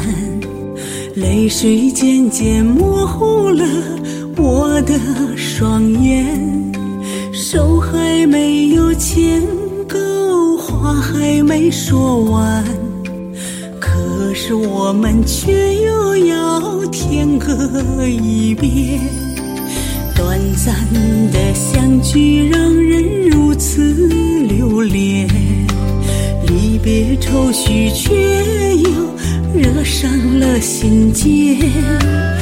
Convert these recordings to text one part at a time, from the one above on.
即将要进站，泪水渐渐模糊了我的双眼，手还没有牵够，话还没说完，可是我们却又要天各一边。短暂的相聚让人如此留恋，离别愁绪却上了心间。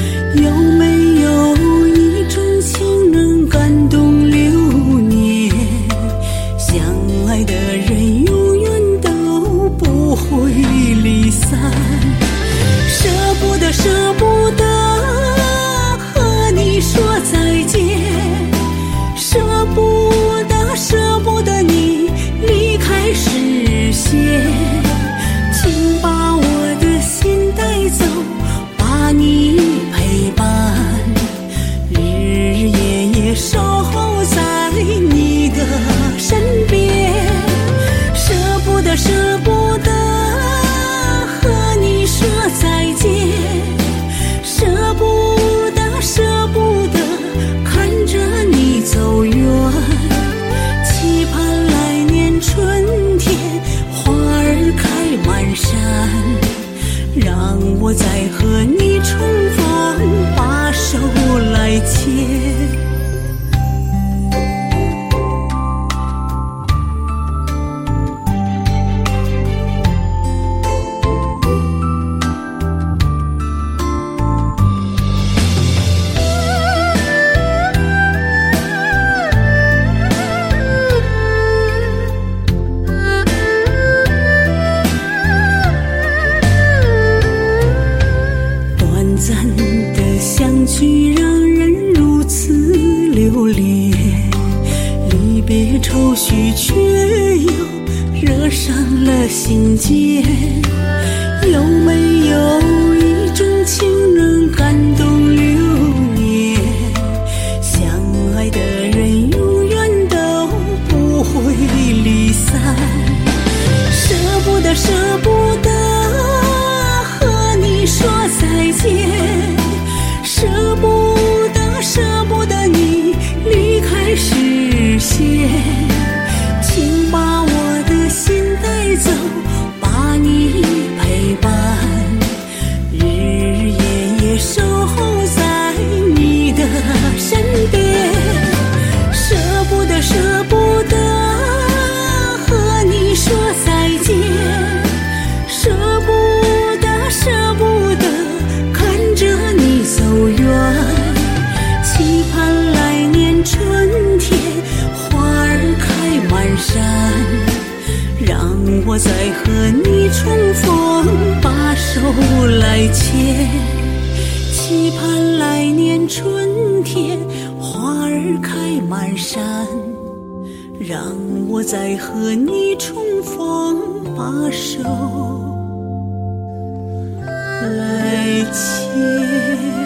守候在你的身边，舍不得，舍不得和你说再见。舍不得，舍不得看着你走远，期盼来年春天花儿开满山，让我再和你的相聚让人如此留恋，离别愁绪却又惹上了心间。再和你重逢，把手来牵。期盼来年春天花儿开满山，让我再和你重逢，把手来牵。